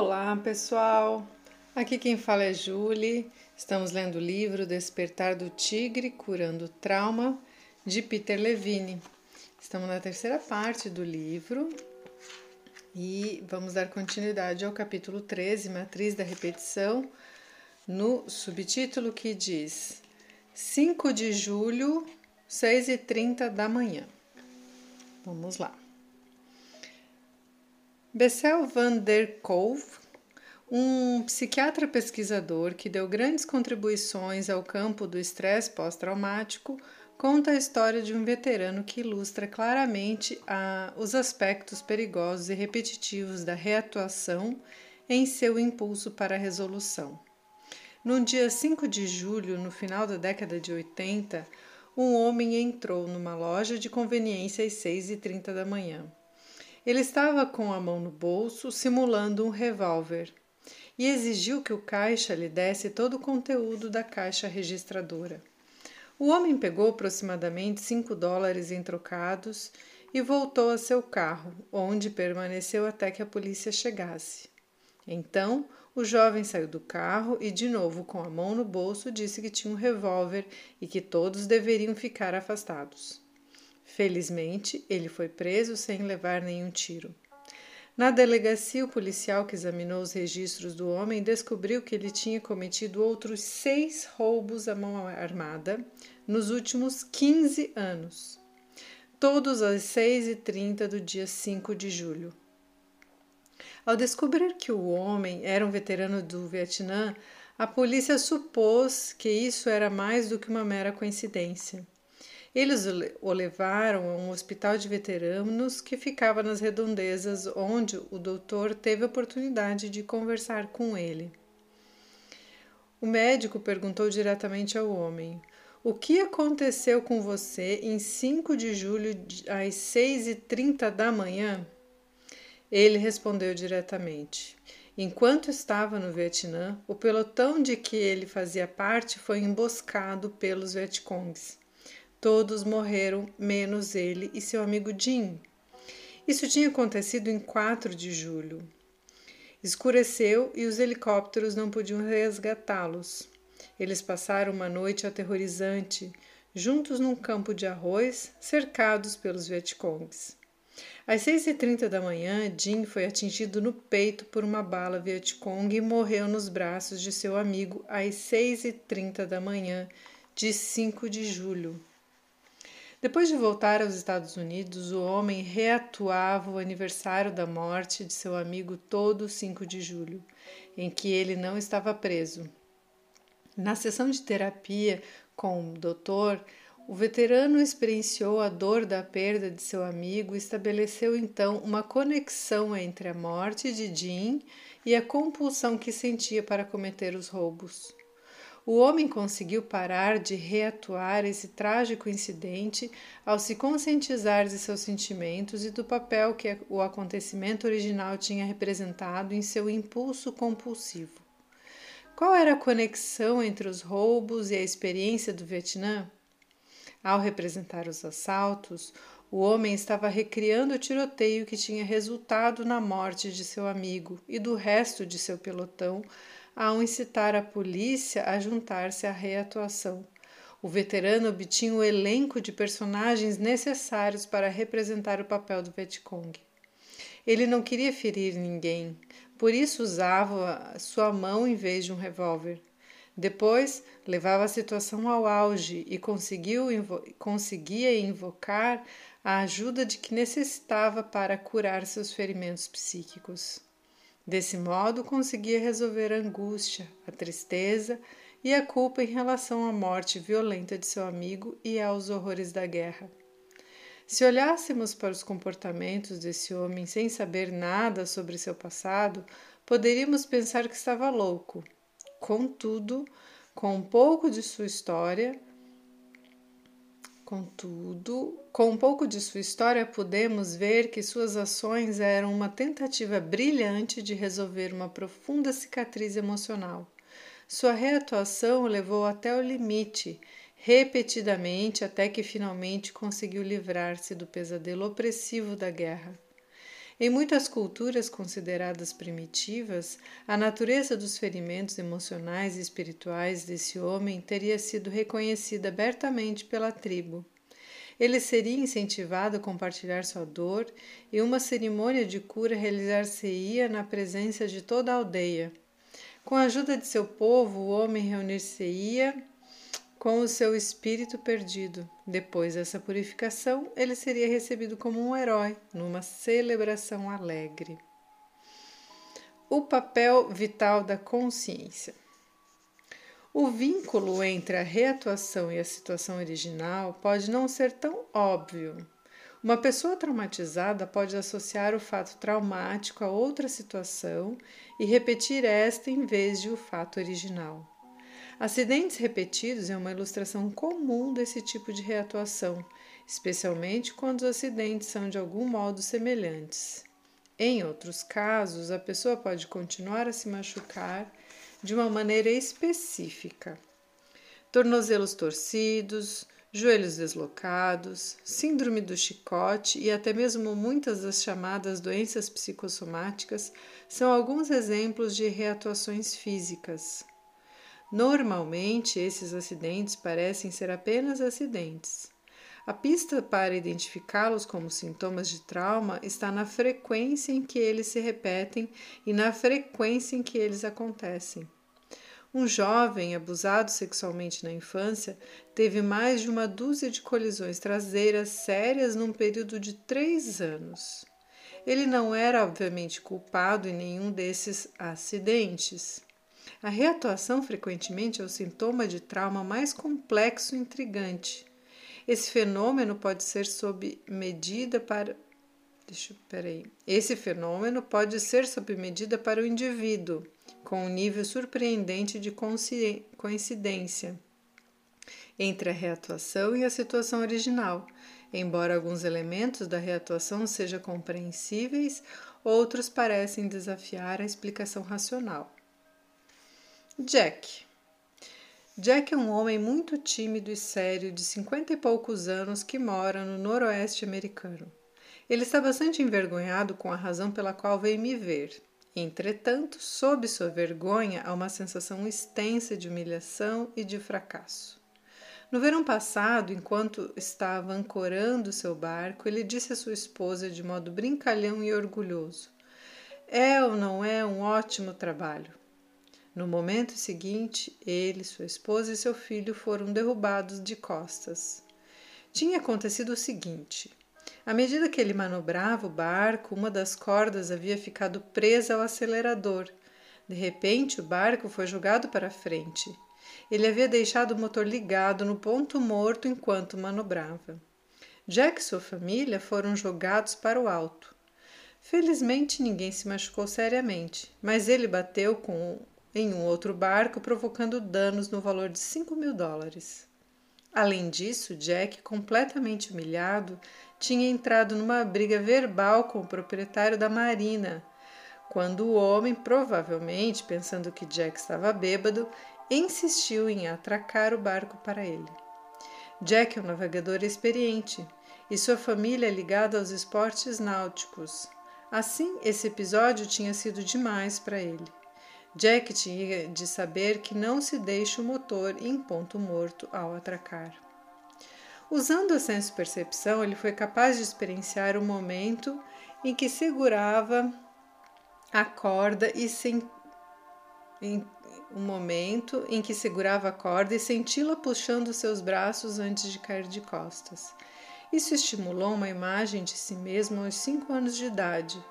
Olá, pessoal. Aqui quem fala é Julie. Estamos lendo o livro Despertar do Tigre Curando Trauma de Peter Levine. Estamos na terceira parte do livro e vamos dar continuidade ao capítulo 13, Matriz da Repetição, no subtítulo que diz 5 de julho, 6h30 da manhã. Vamos lá. Bessel van der Kolk, um psiquiatra pesquisador que deu grandes contribuições ao campo do estresse pós-traumático, conta a história de um veterano que ilustra claramente a, os aspectos perigosos e repetitivos da reatuação em seu impulso para a resolução. No dia 5 de julho, no final da década de 80, um homem entrou numa loja de conveniência às 6h30 da manhã. Ele estava com a mão no bolso, simulando um revólver, e exigiu que o caixa lhe desse todo o conteúdo da caixa registradora. O homem pegou aproximadamente cinco dólares em trocados e voltou a seu carro, onde permaneceu até que a polícia chegasse. Então, o jovem saiu do carro e, de novo com a mão no bolso, disse que tinha um revólver e que todos deveriam ficar afastados. Felizmente, ele foi preso sem levar nenhum tiro. Na delegacia, o policial que examinou os registros do homem descobriu que ele tinha cometido outros seis roubos à mão armada nos últimos 15 anos, todos às 6h30 do dia 5 de julho. Ao descobrir que o homem era um veterano do Vietnã, a polícia supôs que isso era mais do que uma mera coincidência. Eles o levaram a um hospital de veteranos que ficava nas redondezas, onde o doutor teve a oportunidade de conversar com ele. O médico perguntou diretamente ao homem: O que aconteceu com você em 5 de julho às 6h30 da manhã? Ele respondeu diretamente: Enquanto estava no Vietnã, o pelotão de que ele fazia parte foi emboscado pelos Vietcongs. Todos morreram, menos ele e seu amigo Jim. Isso tinha acontecido em 4 de julho. Escureceu e os helicópteros não podiam resgatá-los. Eles passaram uma noite aterrorizante, juntos num campo de arroz, cercados pelos Vietcongs. Às 6h30 da manhã, Jim foi atingido no peito por uma bala Vietcong e morreu nos braços de seu amigo às 6h30 da manhã de 5 de julho. Depois de voltar aos Estados Unidos, o homem reatuava o aniversário da morte de seu amigo todo 5 de julho, em que ele não estava preso. Na sessão de terapia com o doutor, o veterano experienciou a dor da perda de seu amigo e estabeleceu então uma conexão entre a morte de Jim e a compulsão que sentia para cometer os roubos. O homem conseguiu parar de reatuar esse trágico incidente ao se conscientizar de seus sentimentos e do papel que o acontecimento original tinha representado em seu impulso compulsivo. Qual era a conexão entre os roubos e a experiência do Vietnã? Ao representar os assaltos, o homem estava recriando o tiroteio que tinha resultado na morte de seu amigo e do resto de seu pelotão ao incitar a polícia a juntar-se à reatuação. O veterano obtinha o elenco de personagens necessários para representar o papel do Vietcong. Ele não queria ferir ninguém, por isso usava sua mão em vez de um revólver. Depois, levava a situação ao auge e invo conseguia invocar a ajuda de que necessitava para curar seus ferimentos psíquicos. Desse modo, conseguia resolver a angústia, a tristeza e a culpa em relação à morte violenta de seu amigo e aos horrores da guerra. Se olhássemos para os comportamentos desse homem sem saber nada sobre seu passado, poderíamos pensar que estava louco. Contudo, com um pouco de sua história, Contudo, com um pouco de sua história, podemos ver que suas ações eram uma tentativa brilhante de resolver uma profunda cicatriz emocional. Sua reatuação o levou até o limite, repetidamente, até que finalmente conseguiu livrar-se do pesadelo opressivo da guerra. Em muitas culturas consideradas primitivas, a natureza dos ferimentos emocionais e espirituais desse homem teria sido reconhecida abertamente pela tribo. Ele seria incentivado a compartilhar sua dor e uma cerimônia de cura realizar-se-ia na presença de toda a aldeia. Com a ajuda de seu povo, o homem reunir-se-ia com o seu espírito perdido. Depois dessa purificação, ele seria recebido como um herói numa celebração alegre. O papel vital da consciência. O vínculo entre a reatuação e a situação original pode não ser tão óbvio. Uma pessoa traumatizada pode associar o fato traumático a outra situação e repetir esta em vez de o fato original. Acidentes repetidos é uma ilustração comum desse tipo de reatuação, especialmente quando os acidentes são de algum modo semelhantes. Em outros casos, a pessoa pode continuar a se machucar de uma maneira específica. Tornozelos torcidos, joelhos deslocados, síndrome do chicote e até mesmo muitas das chamadas doenças psicossomáticas são alguns exemplos de reatuações físicas. Normalmente, esses acidentes parecem ser apenas acidentes. A pista para identificá-los como sintomas de trauma está na frequência em que eles se repetem e na frequência em que eles acontecem. Um jovem abusado sexualmente na infância teve mais de uma dúzia de colisões traseiras sérias num período de três anos. Ele não era, obviamente, culpado em nenhum desses acidentes. A reatuação frequentemente é o sintoma de trauma mais complexo e intrigante. Esse fenômeno pode ser sob medida para Deixa, peraí. Esse fenômeno pode ser sob medida para o indivíduo, com um nível surpreendente de coincidência entre a reatuação e a situação original. Embora alguns elementos da reatuação sejam compreensíveis, outros parecem desafiar a explicação racional. Jack. Jack é um homem muito tímido e sério de cinquenta e poucos anos que mora no noroeste americano. Ele está bastante envergonhado com a razão pela qual veio me ver. Entretanto, sob sua vergonha, há uma sensação extensa de humilhação e de fracasso. No verão passado, enquanto estava ancorando seu barco, ele disse à sua esposa de modo brincalhão e orgulhoso: É ou não é um ótimo trabalho? No momento seguinte, ele, sua esposa e seu filho foram derrubados de costas. Tinha acontecido o seguinte: à medida que ele manobrava o barco, uma das cordas havia ficado presa ao acelerador. De repente, o barco foi jogado para frente. Ele havia deixado o motor ligado no ponto morto enquanto manobrava. Jack e sua família foram jogados para o alto. Felizmente ninguém se machucou seriamente, mas ele bateu com em um outro barco, provocando danos no valor de 5 mil dólares. Além disso, Jack, completamente humilhado, tinha entrado numa briga verbal com o proprietário da marina, quando o homem, provavelmente pensando que Jack estava bêbado, insistiu em atracar o barco para ele. Jack é um navegador experiente e sua família é ligada aos esportes náuticos. Assim, esse episódio tinha sido demais para ele. Jack tinha de saber que não se deixa o motor em ponto morto ao atracar. Usando a senso-percepção, ele foi capaz de experienciar o momento em que segurava a corda e sem em um momento em que segurava a corda e senti-la puxando seus braços antes de cair de costas. Isso estimulou uma imagem de si mesmo aos cinco anos de idade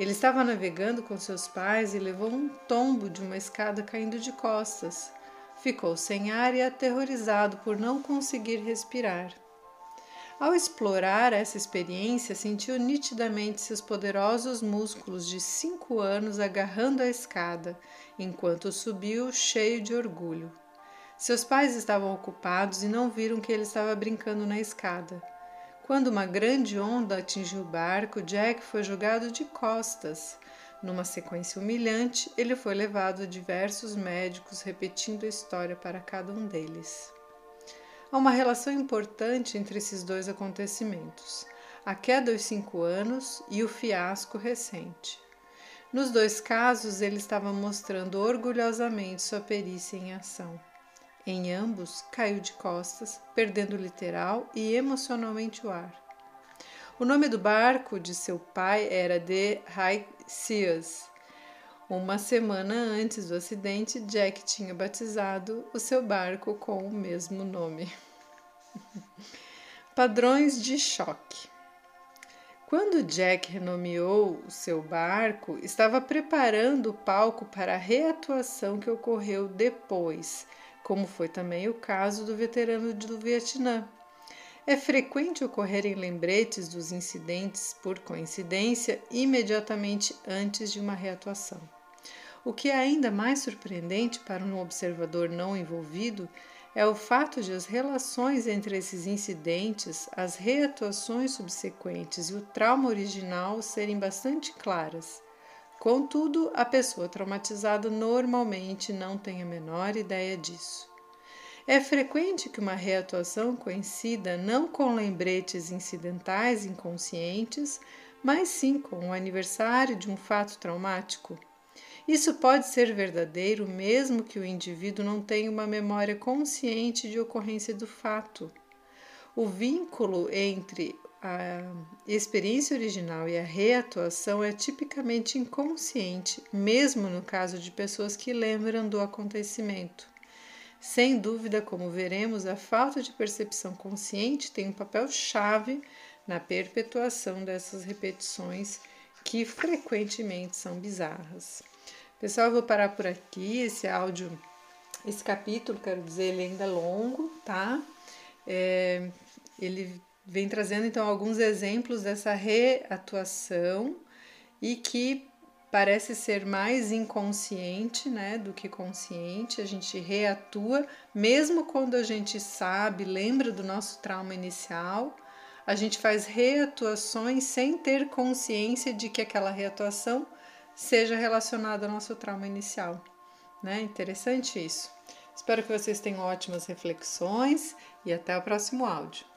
ele estava navegando com seus pais e levou um tombo de uma escada caindo de costas. Ficou sem ar e aterrorizado por não conseguir respirar. Ao explorar essa experiência, sentiu nitidamente seus poderosos músculos de cinco anos agarrando a escada, enquanto subiu cheio de orgulho. Seus pais estavam ocupados e não viram que ele estava brincando na escada. Quando uma grande onda atingiu o barco, Jack foi jogado de costas. Numa sequência humilhante, ele foi levado a diversos médicos, repetindo a história para cada um deles. Há uma relação importante entre esses dois acontecimentos. a queda aos 5 anos e o fiasco recente. Nos dois casos, ele estava mostrando orgulhosamente sua perícia em ação. Em ambos, caiu de costas, perdendo literal e emocionalmente o ar. O nome do barco de seu pai era The High Seas. Uma semana antes do acidente, Jack tinha batizado o seu barco com o mesmo nome. Padrões de choque. Quando Jack renomeou o seu barco, estava preparando o palco para a reatuação que ocorreu depois, como foi também o caso do veterano do Vietnã. É frequente ocorrerem lembretes dos incidentes, por coincidência, imediatamente antes de uma reatuação. O que é ainda mais surpreendente para um observador não envolvido é o fato de as relações entre esses incidentes, as reatuações subsequentes e o trauma original serem bastante claras. Contudo, a pessoa traumatizada normalmente não tem a menor ideia disso. É frequente que uma reatuação coincida não com lembretes incidentais inconscientes, mas sim com o aniversário de um fato traumático. Isso pode ser verdadeiro mesmo que o indivíduo não tenha uma memória consciente de ocorrência do fato. O vínculo entre a experiência original e a reatuação é tipicamente inconsciente, mesmo no caso de pessoas que lembram do acontecimento. Sem dúvida, como veremos, a falta de percepção consciente tem um papel chave na perpetuação dessas repetições que frequentemente são bizarras. Pessoal, eu vou parar por aqui. Esse áudio, esse capítulo, quero dizer, ele ainda é longo, tá? É, ele vem trazendo então alguns exemplos dessa reatuação e que parece ser mais inconsciente, né, do que consciente. A gente reatua mesmo quando a gente sabe, lembra do nosso trauma inicial. A gente faz reatuações sem ter consciência de que aquela reatuação seja relacionado ao nosso trauma inicial. Né? Interessante isso. Espero que vocês tenham ótimas reflexões e até o próximo áudio.